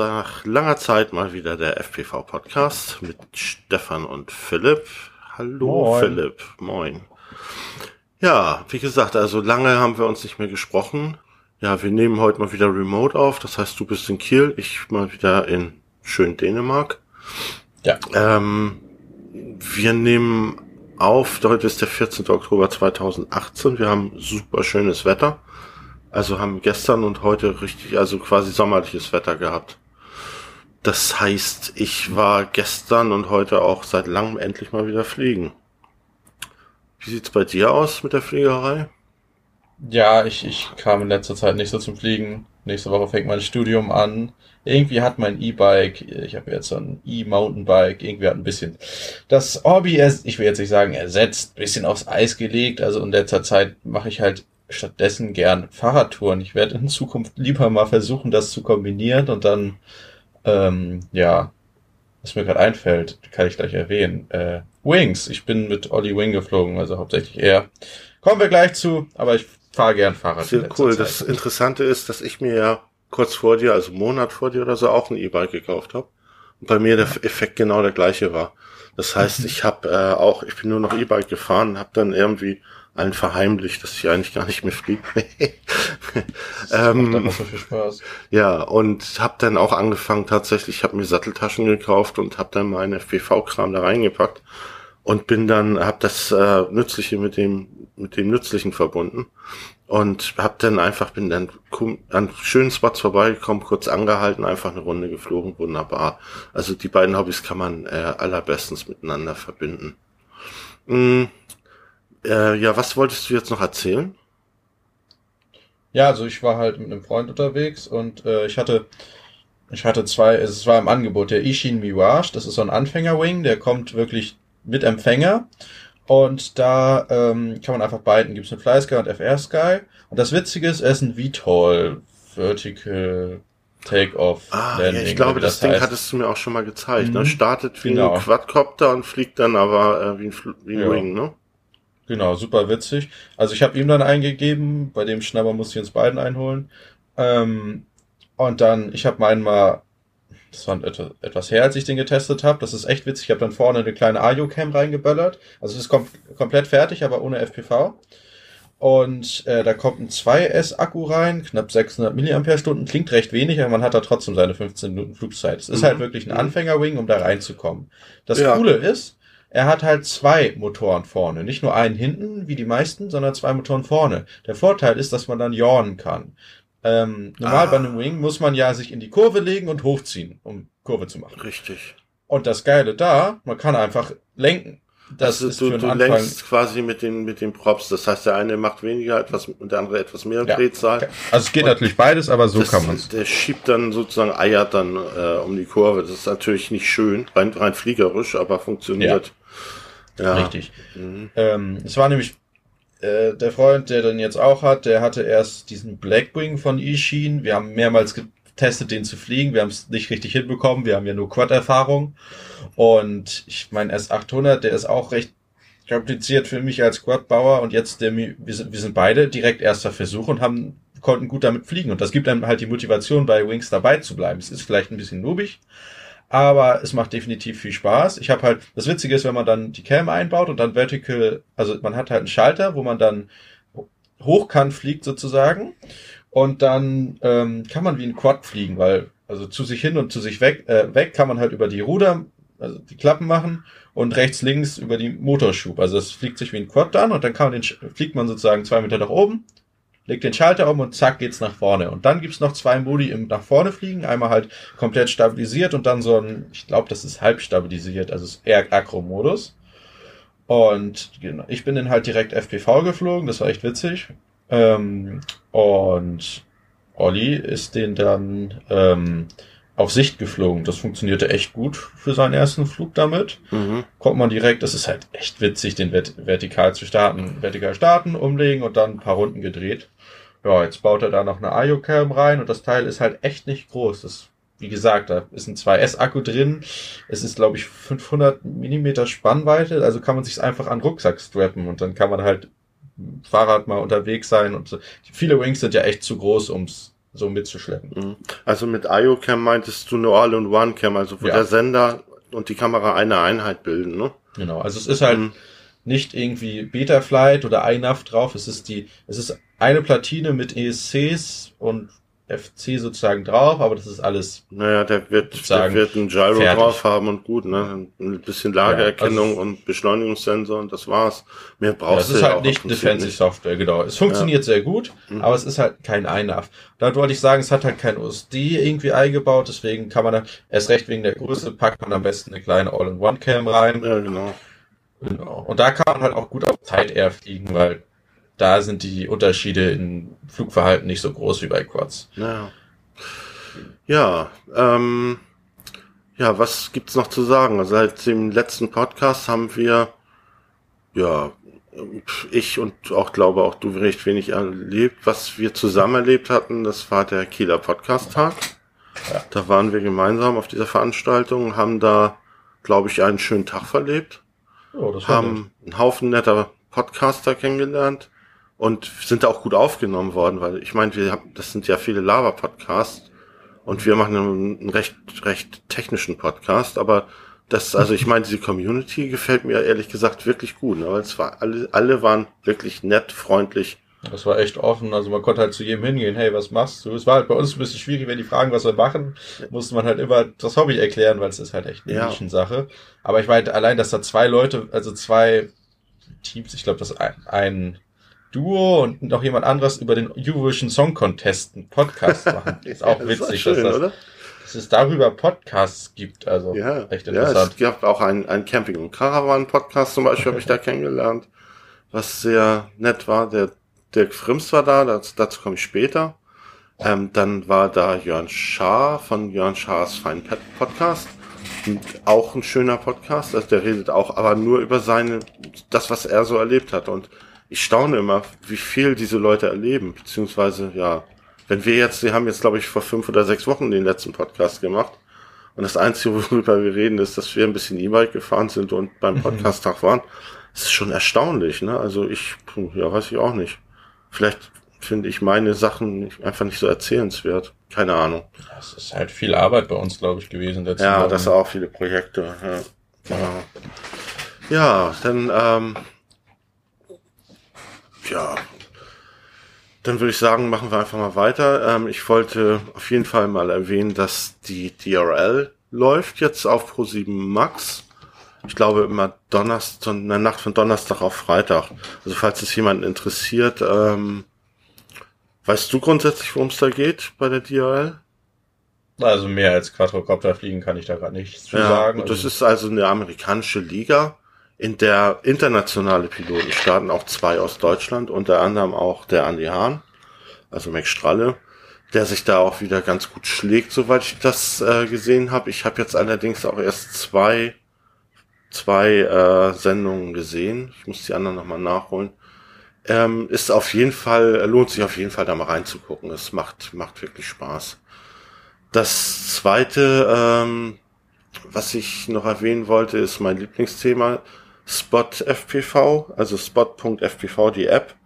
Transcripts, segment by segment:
Nach langer Zeit mal wieder der FPV-Podcast mit Stefan und Philipp. Hallo Moin. Philipp, moin. Ja, wie gesagt, also lange haben wir uns nicht mehr gesprochen. Ja, wir nehmen heute mal wieder remote auf. Das heißt, du bist in Kiel, ich mal wieder in schön Dänemark. Ja. Ähm, wir nehmen auf, heute ist der 14. Oktober 2018. Wir haben super schönes Wetter. Also haben gestern und heute richtig, also quasi sommerliches Wetter gehabt. Das heißt, ich war gestern und heute auch seit langem endlich mal wieder fliegen. Wie sieht's bei dir aus mit der Fliegerei? Ja, ich, ich kam in letzter Zeit nicht so zum Fliegen. Nächste Woche fängt mein Studium an. Irgendwie hat mein E-Bike, ich habe jetzt so ein E-Mountainbike, irgendwie hat ein bisschen das Hobby, ich will jetzt nicht sagen ersetzt, bisschen aufs Eis gelegt. Also in letzter Zeit mache ich halt stattdessen gern Fahrradtouren. Ich werde in Zukunft lieber mal versuchen, das zu kombinieren und dann, ähm, ja, was mir gerade einfällt, kann ich gleich erwähnen. Äh, Wings. Ich bin mit Olli Wing geflogen, also hauptsächlich er. Kommen wir gleich zu, aber ich fahre gern Fahrrad. Sehr cool. Zeit. Das Interessante ist, dass ich mir ja kurz vor dir, also einen Monat vor dir oder so, auch ein E-Bike gekauft habe. Und bei mir der Effekt genau der gleiche war. Das heißt, ich habe äh, auch, ich bin nur noch E-Bike gefahren, habe dann irgendwie allen verheimlicht, dass ich eigentlich gar nicht mehr fliege. Das macht ähm, einfach so viel Spaß. Ja, und habe dann auch angefangen tatsächlich, ich habe mir Satteltaschen gekauft und habe dann meinen FPV-Kram da reingepackt und bin dann, habe das äh, Nützliche mit dem mit dem Nützlichen verbunden und habe dann einfach, bin dann an schönen Spots vorbeigekommen, kurz angehalten, einfach eine Runde geflogen, wunderbar. Also die beiden Hobbys kann man äh, allerbestens miteinander verbinden. Mm, äh, ja, was wolltest du jetzt noch erzählen? Ja, also ich war halt mit einem Freund unterwegs und äh, ich hatte ich hatte zwei, es war im Angebot der Ishin Mirage, das ist so ein Anfänger-Wing, der kommt wirklich mit Empfänger und da ähm, kann man einfach beiden, gibt's eine Fly Sky und FR Sky und das Witzige ist, er ist ein VTOL, Vertical Take-Off Ah, ja, Landing. ich glaube, wie das, Ding heißt. hattest du mir auch schon mal gezeigt. Ne? Mhm. Startet wie Genau. ein Quadcopter und fliegt dann aber äh, wie ein, Fl wie ein Ja. Wing, ne? Genau, super witzig. Also ich habe ihm dann eingegeben, bei dem Schnabber musste ich uns beiden einholen. Ähm, und dann, ich habe meinen mal, das war etwas, her, als ich den getestet habe. Das ist echt witzig. Ich habe dann vorne eine kleine Ayo-Cam reingeböllert. Also es ist kom komplett fertig, aber ohne FPV. Und äh, da kommt ein 2S-Akku rein, knapp 600 mAh, klingt recht wenig, aber man hat da trotzdem seine 15 Minuten Flugzeit. Es ist Mhm. halt wirklich ein Mhm. Anfänger-Wing, um da reinzukommen. Das Ja. Coole ist, er hat halt zwei Motoren vorne. Nicht nur einen hinten, wie die meisten, sondern zwei Motoren vorne. Der Vorteil ist, dass man dann yawnen kann. Ähm, normal Ah. bei einem Wing muss man ja sich in die Kurve legen und hochziehen, um Kurve zu machen. Richtig. Und das Geile da, man kann einfach lenken. Das also ist du, für du lenkst quasi mit den, mit den Props. Das heißt, der eine macht weniger etwas und der andere etwas mehr Ja. Drehzahl. Also es geht natürlich beides, aber so das, kann man's. Der schiebt dann sozusagen, eiert dann äh, um die Kurve. Das ist natürlich nicht schön, rein, rein fliegerisch, aber funktioniert. Ja. Richtig. Mhm. Ähm, es war nämlich äh, der Freund, der den jetzt auch hat, der hatte erst diesen Blackwing von Ishin. Wir haben mehrmals getestet, den zu fliegen. Wir haben es nicht richtig hinbekommen. Wir haben ja nur Quad-Erfahrung. Und ich mein S800, der ist auch recht kompliziert für mich als Quad-Bauer. Und jetzt, der, wir sind, wir sind beide direkt erster Versuch und haben konnten gut damit fliegen. Und das gibt einem halt die Motivation, bei Wings dabei zu bleiben. Es ist vielleicht ein bisschen nubig, aber es macht definitiv viel Spaß. Ich habe halt, das Witzige ist, wenn man dann die Cam einbaut und dann Vertical, also man hat halt einen Schalter, wo man dann hochkant fliegt sozusagen und dann ähm, kann man wie ein Quad fliegen, weil also zu sich hin und zu sich weg, äh, weg kann man halt über die Ruder, also die Klappen machen und rechts, links über die Motorschub. Also es fliegt sich wie ein Quad dann und dann kann man den, fliegt man sozusagen zwei Meter nach oben, legt den Schalter um und zack geht's nach vorne. Und dann gibt's noch zwei Modi im nach vorne fliegen. Einmal halt komplett stabilisiert und dann so ein, ich glaube, das ist halb stabilisiert, also es ist eher Akro-Modus. Und genau, ich bin dann halt direkt FPV geflogen, das war echt witzig. Ähm, und Olli ist den dann ähm, auf Sicht geflogen. Das funktionierte echt gut für seinen ersten Flug damit Mhm. kommt man direkt, das ist halt echt witzig, den vert vertikal zu starten. Vertikal starten, umlegen und dann ein paar Runden gedreht. Ja, jetzt baut er da noch eine IO-Cam rein und das Teil ist halt echt nicht groß. Das, wie gesagt, da ist ein 2S-Akku drin. Es ist, glaube ich, 500 Millimeter Spannweite, also kann man sich einfach an Rucksack strappen und dann kann man halt Fahrrad mal unterwegs sein und so. Viele Wings sind ja echt zu groß, ums so mitzuschleppen. Mhm. Also mit IO-Cam meintest du eine All-in-One-Cam, also wo Ja. der Sender und die Kamera eine Einheit bilden, ne? Genau, also es ist halt Mhm. nicht irgendwie Betaflight oder iNav drauf, es ist die, es ist eine Platine mit ESCs und FC sozusagen drauf, aber das ist alles Naja, der wird, der wird ein Gyro fertig. drauf haben und gut, ne? Ein bisschen Lagererkennung Ja, also- und Beschleunigungssensor und das war's. Mehr Ja, brauchst es du ist ja halt auch nicht im Prinzip Defensive nicht. Software, genau. Es funktioniert sehr gut, Mhm. aber es ist halt kein iNav. Da wollte ich sagen, es hat halt kein OSD irgendwie eingebaut, deswegen kann man da, erst recht wegen der Größe, packt man am besten eine kleine All-in-One-Cam rein. Ja, genau. Genau. Und da kann man halt auch gut auf Tight Air fliegen, weil da sind die Unterschiede im Flugverhalten nicht so groß wie bei Quads. Ja. Ja, ähm, ja, was gibt's noch zu sagen? Also Seit dem letzten Podcast haben wir, ja, ich und auch glaube auch du recht wenig erlebt. Was wir zusammen erlebt hatten, das war der Kieler Podcast-Tag. Ja. Da waren wir gemeinsam auf dieser Veranstaltung, haben da, glaube ich, einen schönen Tag verlebt. Oh, das haben einen Haufen netter Podcaster kennengelernt und sind da auch gut aufgenommen worden, weil ich meine, wir haben, das sind ja viele Lava-Podcasts und wir machen einen, recht, recht technischen Podcast, aber das, also ich meine, diese Community gefällt mir ehrlich gesagt wirklich gut, ne? weil es war alle, alle waren wirklich nett, freundlich. Das war echt offen, also man konnte halt zu jedem hingehen, hey, was machst du? Es war halt bei uns ein bisschen schwierig, wenn die fragen, was wir machen, musste man halt immer das Hobby erklären, weil es ist halt echt eine Ja. Nischensache. Aber ich meine, allein, dass da zwei Leute, also zwei Teams, ich glaube, das ein, ein Duo und noch jemand anderes über den Eurovision Song Contest einen Podcast machen, ist auch Ja, witzig, war schön, dass, das, oder? dass es darüber Podcasts gibt, also Ja, echt ja, interessant. es gab auch einen, einen Camping- und Caravan-Podcast zum Beispiel, habe ich da kennengelernt, was sehr nett war. Der Dirk Frims war da, das, dazu komme ich später. Ähm, dann war da Jörn Schaar von Jörn Schaars Fein Podcast. Und auch ein schöner Podcast. Also der redet auch, aber nur über seine, das, was er so erlebt hat. Und ich staune immer, wie viel diese Leute erleben. Beziehungsweise, ja, wenn wir jetzt, wir haben jetzt, glaube ich, vor fünf oder sechs Wochen den letzten Podcast gemacht. Und das Einzige, worüber wir reden, ist, dass wir ein bisschen E-Bike gefahren sind und beim Podcast-Tag waren. Das ist schon erstaunlich, ne? Also ich, ja, weiß ich auch nicht. Vielleicht finde ich meine Sachen einfach nicht so erzählenswert. Keine Ahnung. Das ist halt viel Arbeit bei uns, glaube ich, gewesen. letzten Ja, Wochen. das sind auch viele Projekte. Ja, genau. ja dann, ähm, ja, dann würde ich sagen, machen wir einfach mal weiter. Ähm, ich wollte auf jeden Fall mal erwähnen, dass die DRL läuft jetzt auf Pro7 Max. Ich glaube immer Donnerstag, in der Nacht von Donnerstag auf Freitag. Also falls es jemanden interessiert, ähm, weißt du grundsätzlich, worum es da geht bei der DRL? Also mehr als Quadrocopter fliegen kann ich da gerade nichts zu sagen. und das Also- ist also eine amerikanische Liga, in der internationale Piloten starten, auch zwei aus Deutschland, unter anderem auch der Andi Hahn, also Max Stralle, der sich da auch wieder ganz gut schlägt, soweit ich das äh, gesehen habe. Ich habe jetzt allerdings auch erst zwei, zwei äh, Sendungen gesehen. Ich muss die anderen nochmal nachholen. Ähm, ist auf jeden Fall, lohnt sich auf jeden Fall da mal reinzugucken. Es macht, macht wirklich Spaß. Das zweite, ähm, was ich noch erwähnen wollte, ist mein Lieblingsthema Spot FPV, also Spot.fpv, die App,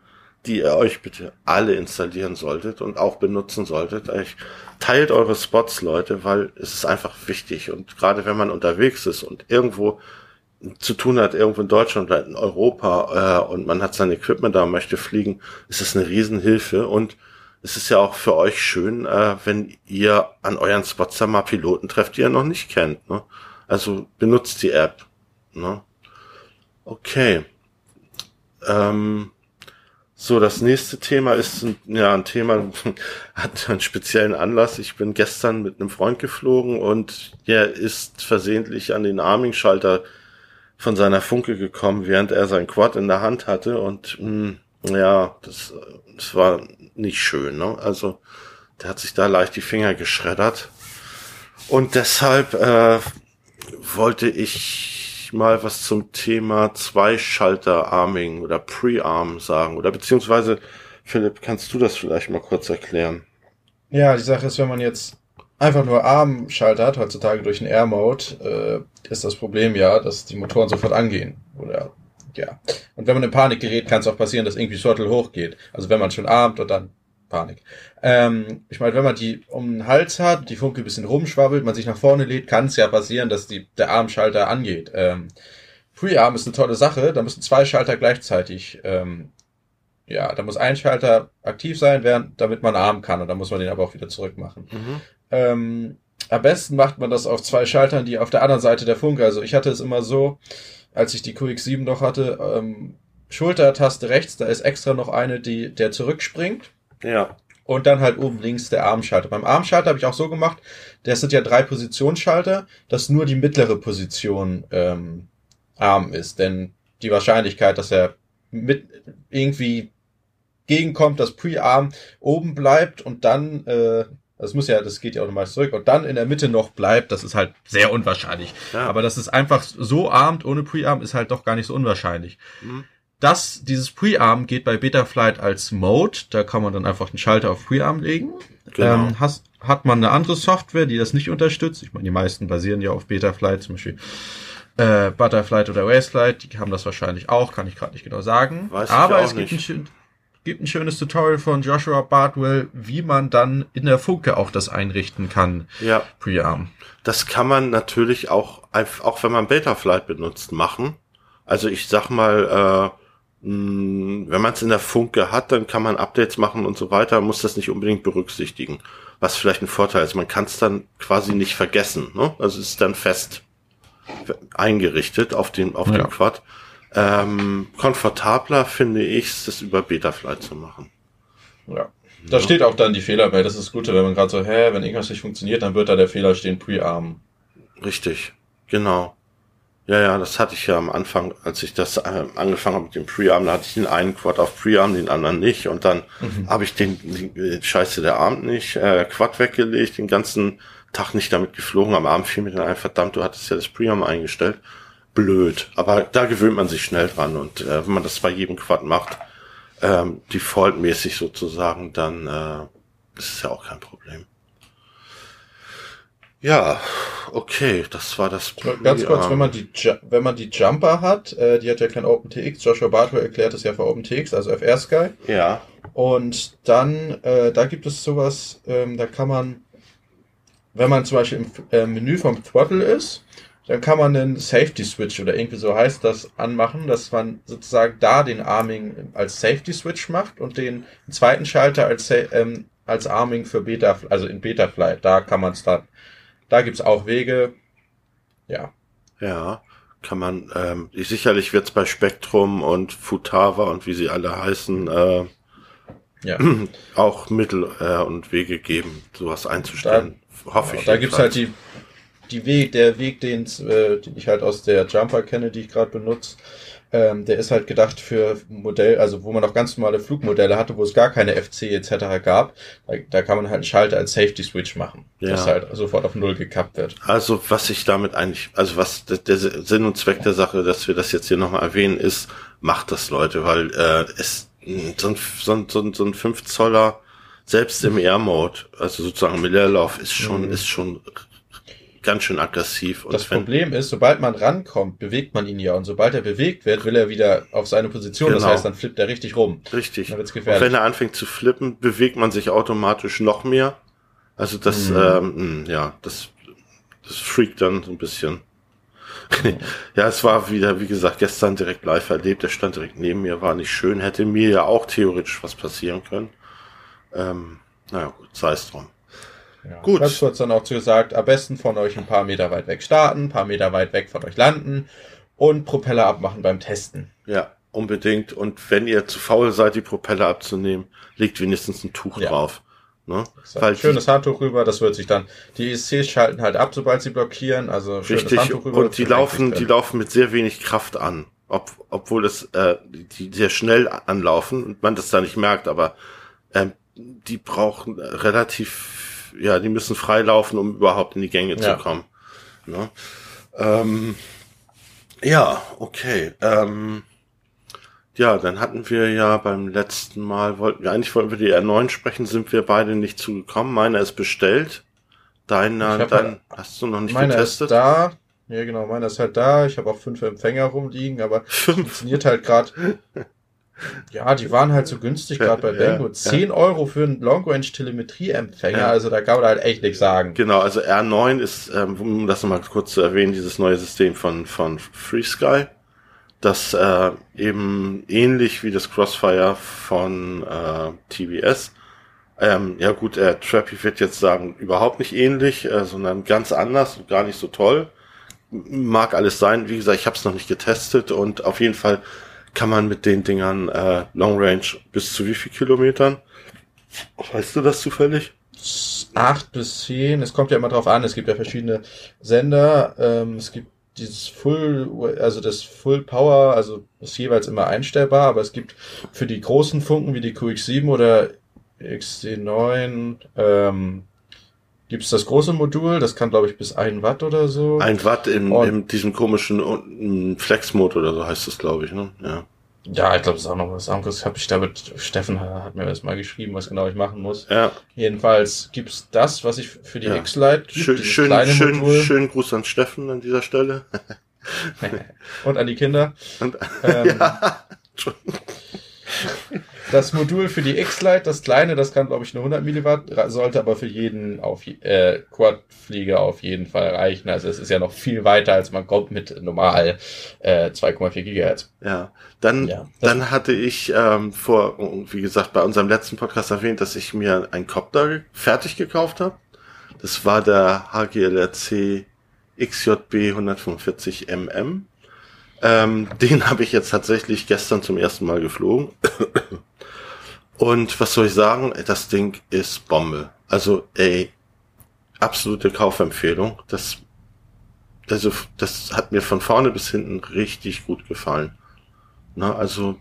die ihr euch bitte alle installieren solltet und auch benutzen solltet. Ich, teilt eure Spots, Leute, weil es ist einfach wichtig und gerade wenn man unterwegs ist und irgendwo zu tun hat, irgendwo in Deutschland oder in Europa äh, und man hat sein Equipment da möchte fliegen, ist es eine Riesenhilfe und es ist ja auch für euch schön, äh, wenn ihr an euren Spots da mal Piloten trefft, die ihr noch nicht kennt. Ne? Also benutzt die App. Ne? Okay. Ähm, so, das nächste Thema ist ein, ja ein Thema, hat einen speziellen Anlass. Ich bin gestern mit einem Freund geflogen und er ist versehentlich an den Arming-Schalter von seiner Funke gekommen, während er sein Quad in der Hand hatte und mh, ja, das, das war nicht schön. Ne? Also der hat sich da leicht die Finger geschreddert und deshalb äh, wollte ich mal was zum Thema Zweischalter-Arming oder Pre-Arm sagen oder beziehungsweise Philipp, kannst du das vielleicht mal kurz erklären? Ja, die Sache ist, wenn man jetzt einfach nur Armschalter hat, heutzutage durch den Air-Mode, äh, ist das Problem ja, dass die Motoren sofort angehen. Oder ja. Und wenn man in Panik gerät, kann es auch passieren, dass irgendwie Shuttle hochgeht. Also wenn man schon armt und dann Panik. Ähm, ich meine, wenn man die um den Hals hat, die Funke ein bisschen rumschwabbelt, man sich nach vorne lädt, kann es ja passieren, dass die, der Armschalter angeht. Ähm, Prearm ist eine tolle Sache, da müssen zwei Schalter gleichzeitig, ähm, ja, da muss ein Schalter aktiv sein, während, damit man armen kann und dann muss man den aber auch wieder zurückmachen. Mhm. Ähm, am besten macht man das auf zwei Schaltern, die auf der anderen Seite der Funke. Also ich hatte es immer so, als ich die QX7 noch hatte, ähm, Schultertaste rechts, da ist extra noch eine, die der zurückspringt. Ja. Und dann halt oben links der Armschalter. Beim Armschalter habe ich auch so gemacht, das sind ja drei Positionsschalter, dass nur die mittlere Position ähm, Arm ist. Denn die Wahrscheinlichkeit, dass er mit irgendwie gegenkommt, dass Pre-Arm oben bleibt und dann äh, das muss ja, das geht ja automatisch zurück und dann in der Mitte noch bleibt, das ist halt sehr unwahrscheinlich. Ja. Aber dass es einfach so armt ohne Pre-Arm ist halt doch gar nicht so unwahrscheinlich. Mhm. Das, dieses Pre-Arm geht bei Betaflight als Mode, da kann man dann einfach den Schalter auf Pre-Arm legen. Genau. Ähm, has, hat man eine andere Software, die das nicht unterstützt, ich meine, die meisten basieren ja auf Betaflight, zum Beispiel äh, Butterflight oder Wastelight, die haben das wahrscheinlich auch, kann ich gerade nicht genau sagen. Weiß Aber es gibt nicht. ein gibt ein schönes Tutorial von Joshua Bartwell, wie man dann in der Funke auch das einrichten kann. Ja. Prearm. Das kann man natürlich auch, auch wenn man Betaflight benutzt, machen. Also ich sag mal, äh, wenn man es in der Funke hat, dann kann man Updates machen und so weiter, muss das nicht unbedingt berücksichtigen. Was vielleicht ein Vorteil ist. Man kann es dann quasi nicht vergessen. Ne? Also es ist dann fest eingerichtet auf den, auf ja. dem Quad. Ähm, komfortabler finde ich es, das über Betaflight zu machen. Ja. Da ja. steht auch dann die Fehler bei. Das ist das Gute, wenn man gerade so, hä, wenn irgendwas nicht funktioniert, dann wird da der Fehler stehen, Pre-Arm. Richtig, genau. Ja, ja, das hatte ich ja am Anfang, als ich das äh, angefangen habe mit dem Pre-Arm, da hatte ich den einen Quad auf Pre-Arm, den anderen nicht und dann mhm. habe ich den, den äh, Scheiße der Arm nicht, äh, Quad weggelegt, den ganzen Tag nicht damit geflogen, am Abend fiel mir dann ein, verdammt, du hattest ja das Pre-Arm eingestellt blöd. Aber da gewöhnt man sich schnell dran und äh, wenn man das bei jedem Quad macht, ähm, defaultmäßig sozusagen, dann äh, ist es ja auch kein Problem. Ja, okay, das war das. Ganz kurz, wenn man die wenn man die Jumper hat, äh, die hat ja kein OpenTX. Joshua Bartow erklärt es ja für OpenTX, also FR Sky. Ja. Und dann, äh, da gibt es sowas, ähm, da kann man, wenn man zum Beispiel im äh, Menü vom Throttle ist dann kann man einen Safety Switch oder irgendwie so heißt das anmachen, dass man sozusagen da den Arming als Safety Switch macht und den zweiten Schalter als, ähm, als Arming für Beta, also in Beta Flight. Da kann man es dann, da gibt's auch Wege. Ja. Ja, kann man, ähm, sicherlich wird's bei Spektrum und Futava und wie sie alle heißen, äh, ja. auch Mittel äh, und Wege geben, sowas einzustellen. Da, Hoffe ich. Da gibt's halt die die Weg, der Weg, den, äh, den ich halt aus der Jumper kenne, die ich gerade benutze, ähm, der ist halt gedacht für Modell, also wo man noch ganz normale Flugmodelle hatte, wo es gar keine FC etc. gab. Da, da kann man halt einen Schalter als Safety Switch machen, ja. dass halt sofort auf Null gekappt wird. Also was ich damit eigentlich, also was der, der Sinn und Zweck der Sache, dass wir das jetzt hier nochmal erwähnen, ist, macht das Leute, weil äh, es so ein, so ein, so ein, so ein 5 Zoller selbst im Air Mode, also sozusagen im Leerlauf, ist schon, mhm. ist schon ganz schön aggressiv. Und das Problem ist, sobald man rankommt, bewegt man ihn ja. Und sobald er bewegt wird, will er wieder auf seine Position. Genau. Das heißt, dann flippt er richtig rum. Richtig. Dann wird's gefährlich. Und wenn er anfängt zu flippen, bewegt man sich automatisch noch mehr. Also das, mhm. ähm, hm, ja, das, das freakt dann so ein bisschen. ja, es war wieder, wie gesagt, gestern direkt live erlebt. Der stand direkt neben mir, war nicht schön. Hätte mir ja auch theoretisch was passieren können. Ähm, naja, gut, sei es drum. Ja. Gut. Ganz kurz dann auch gesagt, am besten von euch ein paar Meter weit weg starten, ein paar Meter weit weg von euch landen und Propeller abmachen beim Testen. Ja, unbedingt. Und wenn ihr zu faul seid, die Propeller abzunehmen, legt wenigstens ein Tuch ja. drauf. Ne? Weil schönes Handtuch rüber, das wird sich dann. Die ESCs schalten halt ab, sobald sie blockieren. Also schönes richtig. Handtuch rüber. Und die laufen, die laufen mit sehr wenig Kraft an, ob, obwohl es äh, die sehr schnell anlaufen und man das da nicht merkt. Aber ähm, die brauchen relativ ja, die müssen freilaufen, um überhaupt in die Gänge ja. zu kommen. Ne? Ähm, ja, okay. Ähm, ja, dann hatten wir ja beim letzten Mal, wollten wir, eigentlich wollten wir die R9 sprechen, sind wir beide nicht zugekommen. Meiner ist bestellt. Deiner, dein, hast du noch nicht meiner getestet? Ist da. Ja, genau, meiner ist halt da. Ich habe auch fünf Empfänger rumliegen, aber funktioniert halt gerade Ja, die waren halt so günstig, gerade bei Bengo. ja. 10 Euro für einen Long-Range-Telemetrie-Empfänger, Ja. also da kann man halt echt nichts sagen. Genau, also R9 ist, ähm, um das nochmal kurz zu erwähnen, dieses neue System von, von FreeSky, das äh, eben ähnlich wie das Crossfire von äh, TBS, ähm, ja gut, äh, Trappy wird jetzt sagen, überhaupt nicht ähnlich, äh, sondern ganz anders und gar nicht so toll. Mag alles sein, wie gesagt, ich habe es noch nicht getestet und auf jeden Fall kann man mit den Dingern äh, Long Range bis zu wie viel Kilometern? Weißt du das zufällig? acht bis zehn, es kommt ja immer drauf an, es gibt ja verschiedene Sender, ähm, es gibt dieses Full, also das Full Power, also ist jeweils immer einstellbar, aber es gibt für die großen Funken wie die QX7 oder XC9, ähm, gibt es das große Modul, das kann glaube ich bis 1 Watt oder so. Ein Watt in, in diesem komischen Flex-Mode oder so heißt das, glaube ich, ne? Ja. Ja, ich glaube, das ist auch noch was anderes. Hab ich da mit Steffen hat mir das mal geschrieben, was genau ich machen muss. Ja, Jedenfalls gibt's das, was ich für die Ja. X-Lite schön, schön, schön, Modul. schönen Gruß an Steffen an dieser Stelle. und an die Kinder. Und, Ähm, ja, Das Modul für die X-Lite, das kleine, das kann glaube ich nur 100 Milliwatt, sollte aber für jeden auf äh, Quad-Flieger auf jeden Fall reichen. Also es ist ja noch viel weiter, als man kommt mit normal äh, 2,4 Gigahertz. ja. Dann, Ja, dann hatte ich ähm, vor, wie gesagt, bei unserem letzten Podcast erwähnt, dass ich mir einen Copter fertig gekauft habe. Das war der HGLRC XJB 145 MM. Ähm, den habe ich jetzt tatsächlich gestern zum ersten Mal geflogen. Und was soll ich sagen? Das Ding ist Bombe. Also, ey, absolute Kaufempfehlung. Das, also, das hat mir von vorne bis hinten richtig gut gefallen. Na, also,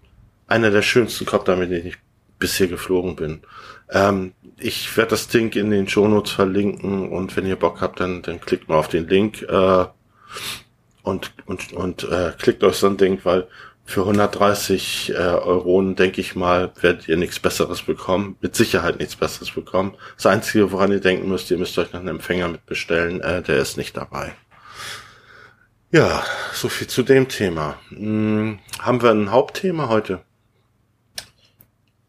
einer der schönsten Copter, mit denen ich bisher geflogen bin. Ähm, ich werde das Ding in den Shownotes verlinken und wenn ihr Bock habt, dann, dann klickt mal auf den Link äh, und, und, und äh, klickt euch so ein Ding, weil für 130 äh, Euro, denke ich mal, werdet ihr nichts Besseres bekommen. Mit Sicherheit nichts Besseres bekommen. Das Einzige, woran ihr denken müsst, ihr müsst euch noch einen Empfänger mitbestellen, äh, der ist nicht dabei. Ja, so viel zu dem Thema. Hm, haben wir ein Hauptthema heute?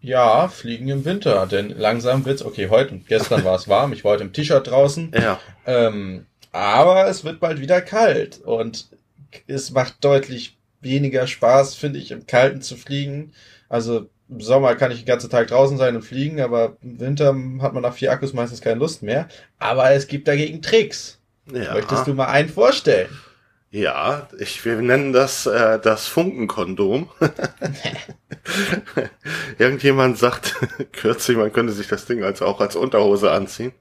Ja, Fliegen im Winter, denn langsam wird's, okay, heute, gestern war es warm, ich war heute im T-Shirt draußen, Ja, ähm, aber es wird bald wieder kalt und es macht deutlich weniger Spaß, finde ich, im Kalten zu fliegen. Also im Sommer kann ich den ganzen Tag draußen sein und fliegen, aber im Winter hat man nach vier Akkus meistens keine Lust mehr. Aber es gibt dagegen Tricks. ja. Möchtest du mal einen vorstellen? Ja, ich, wir nennen das äh, das Funkenkondom. Irgendjemand sagt kürzlich, man könnte sich das Ding als auch als Unterhose anziehen.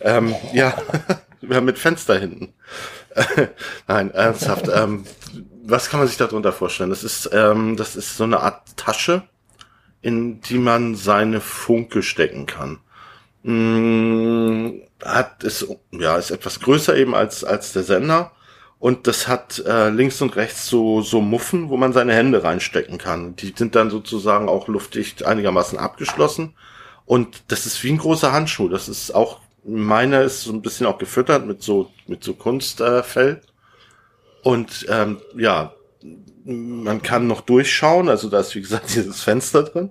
Ähm, ja, wir haben mit Fenster hinten. Nein, ernsthaft. Ähm, was kann man sich darunter vorstellen? Das ist, ähm, das ist so eine Art Tasche, in die man seine Funke stecken kann. Mm, hat ist ja ist etwas größer eben als als der Sender und das hat äh, links und rechts so so Muffen, wo man seine Hände reinstecken kann. Die sind dann sozusagen auch luftdicht einigermaßen abgeschlossen und das ist wie ein großer Handschuh. Das ist auch meiner ist so ein bisschen auch gefüttert mit so mit so Kunstfell äh. Und ähm, ja man kann noch durchschauen. Also da ist wie gesagt dieses Fenster drin.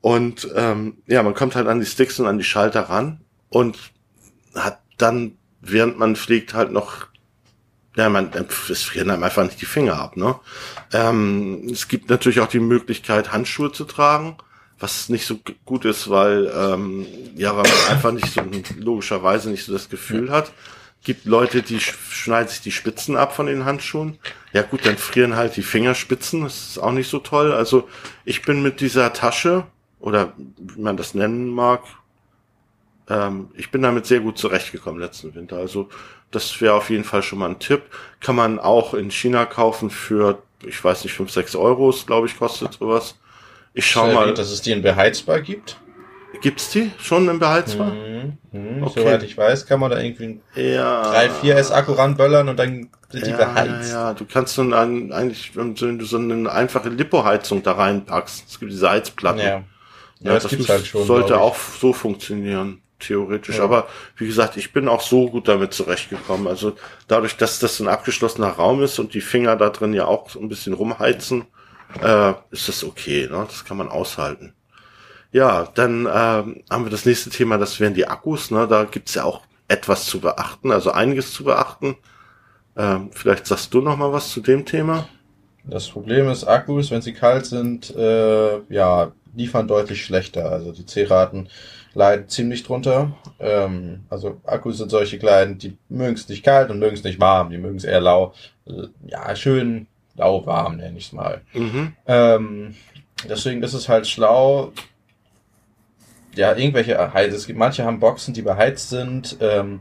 Und ähm, ja, man kommt halt an die Sticks und an die Schalter ran und hat dann, während man fliegt, halt noch, ja, man, es frieren einem einfach nicht die Finger ab, ne? Ähm, es gibt natürlich auch die Möglichkeit, Handschuhe zu tragen, was nicht so gut ist, weil, ähm, ja, weil man einfach nicht so, logischerweise nicht so das Gefühl hat. Gibt Leute, die sch- schneiden sich die Spitzen ab von den Handschuhen. Ja gut, dann frieren halt die Fingerspitzen, das ist auch nicht so toll. Also ich bin mit dieser Tasche, oder wie man das nennen mag, ähm, ich bin damit sehr gut zurechtgekommen letzten Winter. Also das wäre auf jeden Fall schon mal ein Tipp. Kann man auch in China kaufen für, ich weiß nicht, 5, 6 Euros, glaube ich, kostet sowas. Ich schau mal, erwähnt, dass es die in beheizbar gibt. Gibt's die schon im Beheizbar? Mhm. Mhm. Okay. Soweit ich weiß, kann man da irgendwie einen Ja. 3, 4S Akku ranböllern und dann sind die ja, beheizt. Ja, ja, du kannst so ein, eigentlich, wenn du so eine einfache Lipo-Heizung da reinpackst, es gibt diese Heizplatten. Ja. Ja, das, gibt's muss- halt schon. Sollte auch so funktionieren, theoretisch. Ja. Aber wie gesagt, ich bin auch so gut damit zurechtgekommen. Also dadurch, dass das ein abgeschlossener Raum ist und die Finger da drin ja auch so ein bisschen rumheizen, äh, ist das okay, ne? Das kann man aushalten. Ja, dann ähm, haben wir das nächste Thema, das wären die Akkus. Ne? Da gibt's ja auch etwas zu beachten, also einiges zu beachten. Ähm, vielleicht sagst du noch mal was zu dem Thema. Das Problem ist, Akkus, wenn sie kalt sind, äh, ja, liefern deutlich schlechter. Also die C-Raten leiden ziemlich drunter. Ähm, also Akkus sind solche kleinen, die mögen es nicht kalt und mögen es nicht warm. Die mögen es eher lau. Ja, schön lauwarm, nenne ich es mal. Mhm. Ähm, deswegen ist es halt schlau, ja, irgendwelche, es gibt, manche haben Boxen, die beheizt sind, ähm,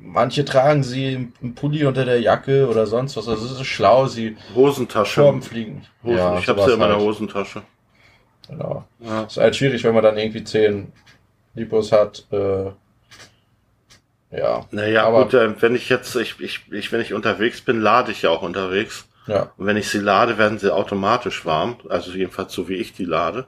manche tragen sie im Pulli unter der Jacke oder sonst was, also es ist schlau, sie Hosentasche. vorm Fliegen. Hosen, ja, ich habe sie in meiner halt. Hosentasche. Genau. Ja. Ist halt schwierig, wenn man dann irgendwie zehn Lipos hat, äh, ja. Naja, aber gut, äh, wenn ich jetzt, ich, ich, ich, wenn ich unterwegs bin, lade ich ja auch unterwegs. Ja. Und wenn ich sie lade, werden sie automatisch warm. Also jedenfalls so wie ich die lade.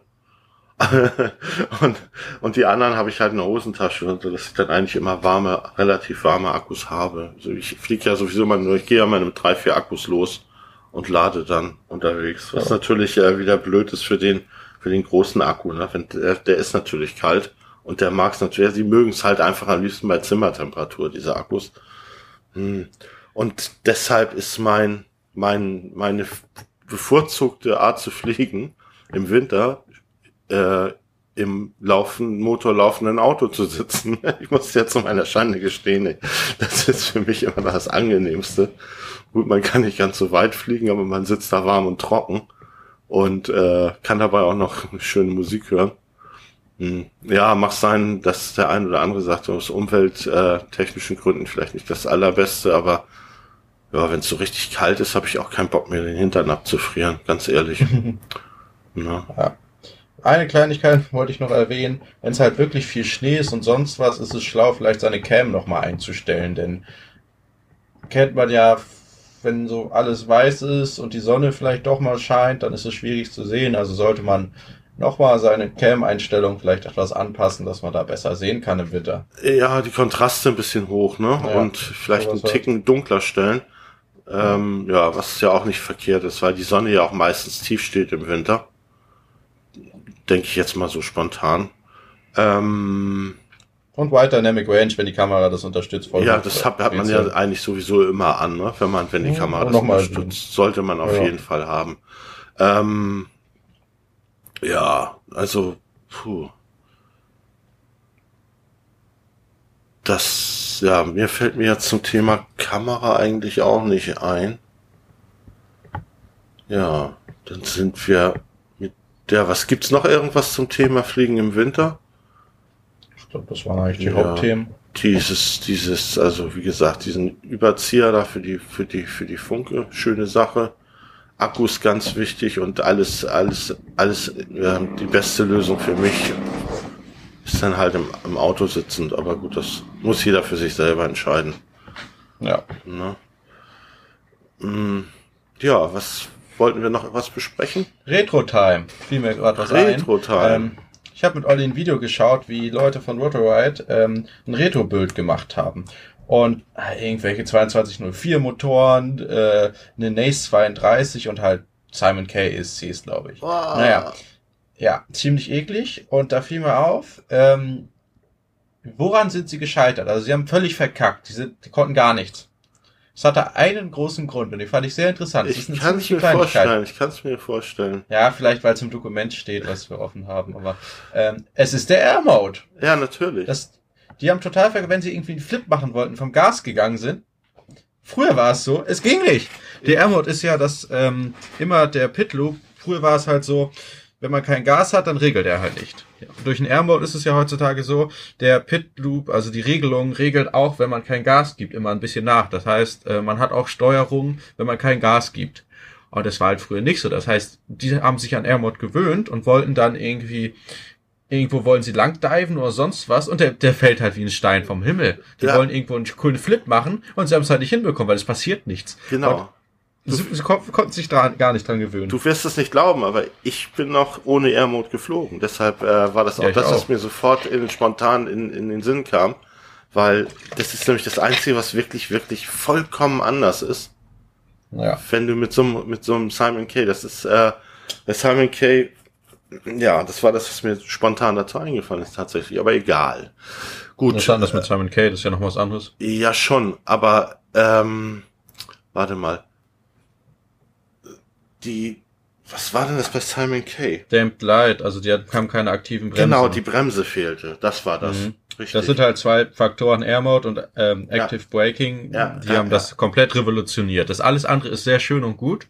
und, und die anderen habe ich halt in der Hosentasche, dass ich dann eigentlich immer warme, relativ warme Akkus habe. Also ich fliege ja sowieso mal nur, ich gehe ja mal mit drei, vier Akkus los und lade dann unterwegs. Was ja. natürlich äh, wieder blöd ist für den, für den großen Akku, ne? Wenn, der, der ist natürlich kalt und der mag es natürlich, sie mögen es halt einfach am liebsten bei Zimmertemperatur, diese Akkus. Hm. Und deshalb ist mein, mein, meine bevorzugte Art zu fliegen im Winter äh, im laufen, motorlaufenden Auto zu sitzen. Ich muss jetzt zu meiner Schande gestehen, das ist für mich immer das Angenehmste. Gut, man kann nicht ganz so weit fliegen, aber man sitzt da warm und trocken und äh, kann dabei auch noch schöne Musik hören. Hm. Ja, mag sein, dass der ein oder andere sagt, aus umwelttechnischen Gründen vielleicht nicht das allerbeste, aber ja, wenn es so richtig kalt ist, habe ich auch keinen Bock mehr, den Hintern abzufrieren, ganz ehrlich. ja. Ja. Eine Kleinigkeit wollte ich noch erwähnen. Wenn es halt wirklich viel Schnee ist und sonst was, ist es schlau, vielleicht seine Cam nochmal einzustellen, denn kennt man ja, wenn so alles weiß ist und die Sonne vielleicht doch mal scheint, dann ist es schwierig zu sehen. Also sollte man nochmal seine Cam-Einstellung vielleicht etwas anpassen, dass man da besser sehen kann im Winter. Ja, die Kontraste ein bisschen hoch, ne? Ja, und vielleicht einen Ticken dunkler stellen. Ähm, ja, was ja auch nicht verkehrt ist, weil die Sonne ja auch meistens tief steht im Winter denke ich jetzt mal so spontan. Ähm, und Wide Dynamic Range, wenn die Kamera das unterstützt. Voll ja, das hat, hat man ja eigentlich sowieso immer an, ne? wenn man, wenn die Kamera das unterstützt, sollte man auf ja. jeden Fall haben. Ähm, ja, also, puh. Das, ja, mir fällt mir jetzt zum Thema Kamera eigentlich auch nicht ein. Ja, dann sind wir ja, was gibt's noch irgendwas zum Thema Fliegen im Winter? Ich glaube, das waren eigentlich die ja, Hauptthemen. Dieses, dieses, also wie gesagt, diesen Überzieher da für die, für die, für die Funke, schöne Sache. Akkus ganz wichtig und alles, alles, alles, ja, die beste Lösung für mich ist dann halt im, im Auto sitzend. Aber gut, das muss jeder für sich selber entscheiden. Ja. Ne? Ja, was, wollten wir noch was besprechen? Retro-Time, fiel mir gerade was Retro ein. Retro-Time. Ähm, ich habe mit Olli ein Video geschaut, wie Leute von Rotoride ähm, ein Retro-Bild gemacht haben. Und äh, irgendwelche 2204 Motoren, äh, eine Nace 32 und halt Simon K. ESCs, glaube ich. Wow. Naja, ja, ziemlich eklig. Und da fiel mir auf, ähm, woran sind sie gescheitert? Also sie haben völlig verkackt. Die, sind, die konnten gar nichts. Es hatte einen großen Grund und den fand ich sehr interessant. Ich kann es mir vorstellen. Ich kann es mir vorstellen. Ja, vielleicht weil es im Dokument steht, was wir offen haben. Aber ähm, es ist der Air Mode. Ja, natürlich. Das, die haben total vergessen, wenn sie irgendwie einen Flip machen wollten, vom Gas gegangen sind. Früher war es so, es ging nicht. Der Air Mode ist ja das ähm, immer der Pit Loop. Früher war es halt so, wenn man kein Gas hat, dann regelt er halt nicht. Ja. Durch den Air Mode ist es ja heutzutage so, der Pit Loop, also die Regelung, regelt auch, wenn man kein Gas gibt, immer ein bisschen nach. Das heißt, äh, man hat auch Steuerung, wenn man kein Gas gibt. Und das war halt früher nicht so. Das heißt, die haben sich an Air Mode gewöhnt und wollten dann irgendwie irgendwo wollen sie langdiven oder sonst was und der, der fällt halt wie ein Stein vom Himmel. Die ja. wollen irgendwo einen coolen Flip machen und sie haben es halt nicht hinbekommen, weil es passiert nichts. Genau. Und Sie, sie konnten sich dran, gar nicht dran gewöhnen. Du wirst es nicht glauben, aber ich bin noch ohne Air Mode geflogen. Deshalb äh, war das auch ja, das, was mir sofort in, spontan in, in den Sinn kam. Weil das ist nämlich das Einzige, was wirklich, wirklich vollkommen anders ist. Ja. Wenn du mit so, mit so einem Simon Kay, das ist, äh, der Simon Kay, ja, das war das, was mir spontan dazu eingefallen ist tatsächlich, aber egal. Gut. Was ist anders mit Simon Kay? Das ist ja noch was anderes. Ja, schon, aber, ähm, warte mal. Die, was war denn das bei Simon Kay? Damped Light, also die haben keine aktiven Bremsen. Genau, die Bremse fehlte. Das war das. Mhm. Richtig. Das sind halt zwei Faktoren, Air Mode und ähm, Active ja. Braking. Ja, die ja, haben das komplett revolutioniert. Das alles andere ist sehr schön und gut.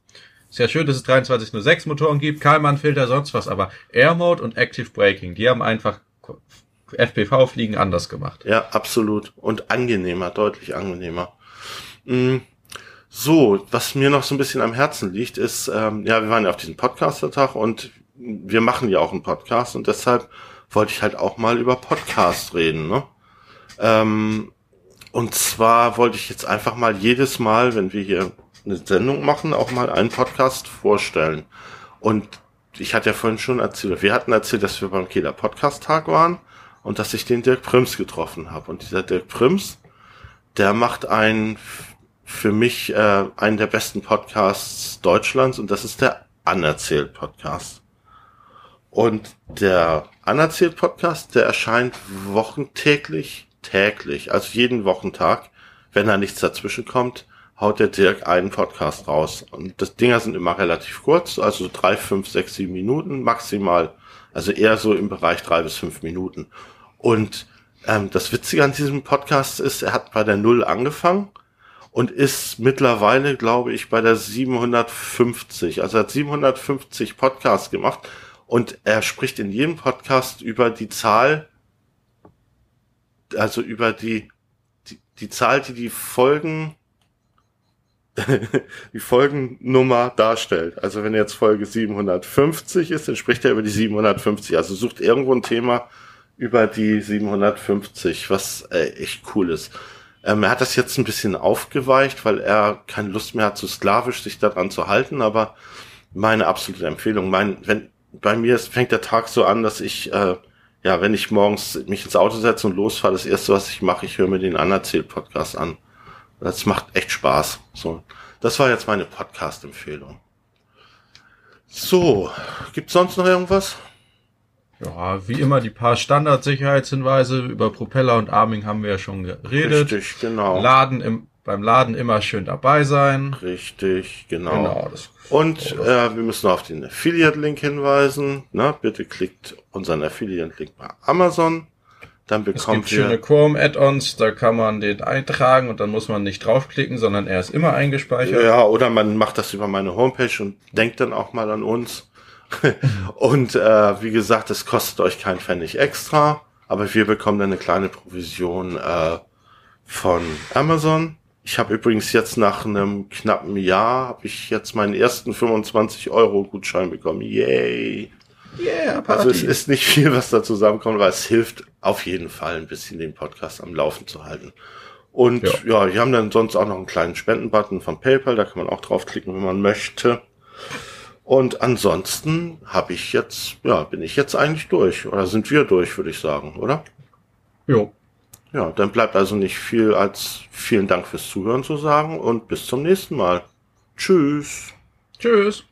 Sehr schön, dass es 2306 Motoren gibt, Kalman-Filter, sonst was, aber Air Mode und Active Braking, die haben einfach FPV-Fliegen anders gemacht. Ja, absolut. Und angenehmer, deutlich angenehmer. Mhm. So, was mir noch so ein bisschen am Herzen liegt, ist, ähm, ja, wir waren ja auf diesem Podcaster-Tag und wir machen ja auch einen Podcast und deshalb wollte ich halt auch mal über Podcast reden. Ne? Ähm, und zwar wollte ich jetzt einfach mal jedes Mal, wenn wir hier eine Sendung machen, auch mal einen Podcast vorstellen. Und ich hatte ja vorhin schon erzählt, wir hatten erzählt, dass wir beim Kieler Podcast Tag waren und dass ich den Dirk Prims getroffen habe. Und dieser Dirk Prims, der macht einen für mich äh, einen der besten Podcasts Deutschlands und das ist der Anerzählt Podcast. Und der Anerzählt Podcast, der erscheint wochentäglich, täglich, also jeden Wochentag. Wenn da nichts dazwischen kommt, haut der Dirk einen Podcast raus. Und das Dinger sind immer relativ kurz, also drei, fünf, sechs, sieben Minuten maximal. Also eher so im Bereich drei bis fünf Minuten. Und ähm, das Witzige an diesem Podcast ist, er hat bei der Null angefangen und ist mittlerweile, glaube ich, bei der 750. Also er hat 750 Podcasts gemacht und er spricht in jedem Podcast über die Zahl, also über die, die, die Zahl, die die Folgen, die Folgennummer darstellt. Also wenn jetzt Folge 750 ist, dann spricht er über die 750. Also sucht irgendwo ein Thema über die 750, was äh, echt cool ist. Ähm, er hat das jetzt ein bisschen aufgeweicht, weil er keine Lust mehr hat, so sklavisch sich daran zu halten, aber meine absolute Empfehlung, mein, wenn, bei mir ist, fängt der Tag so an, dass ich, äh, ja, wenn ich morgens mich ins Auto setze und losfahre, das erste, was ich mache, ich höre mir den Anerzählt-Podcast an. Das macht echt Spaß. So, das war jetzt meine Podcast-Empfehlung. So, gibt's sonst noch irgendwas? Ja, wie immer die paar Standardsicherheitshinweise über Propeller und Arming haben wir ja schon geredet. Richtig, genau. Laden im, beim Laden immer schön dabei sein. Richtig, genau. genau und äh, wir müssen auf den Affiliate-Link hinweisen. Na, bitte klickt unseren Affiliate-Link bei Amazon. Dann bekommt es gibt schöne Chrome-Add-ons, da kann man den eintragen und dann muss man nicht draufklicken, sondern er ist immer eingespeichert. Ja, oder man macht das über meine Homepage und denkt dann auch mal an uns. und äh, wie gesagt, es kostet euch kein Pfennig extra, aber wir bekommen dann eine kleine Provision äh, von Amazon. Ich habe übrigens jetzt nach einem knappen Jahr, habe ich jetzt meinen ersten 25 Euro Gutschein bekommen. Yay! Yeah, Party. Also es ist nicht viel, was da zusammenkommt, aber es hilft auf jeden Fall ein bisschen den Podcast am Laufen zu halten. Und ja, ja wir haben dann sonst auch noch einen kleinen Spendenbutton von PayPal, da kann man auch draufklicken, wenn man möchte. Und ansonsten habe ich jetzt, ja, bin ich jetzt eigentlich durch. Oder sind wir durch, würde ich sagen, oder? Jo. Ja, dann bleibt also nicht viel als vielen Dank fürs Zuhören zu sagen und bis zum nächsten Mal. Tschüss. Tschüss.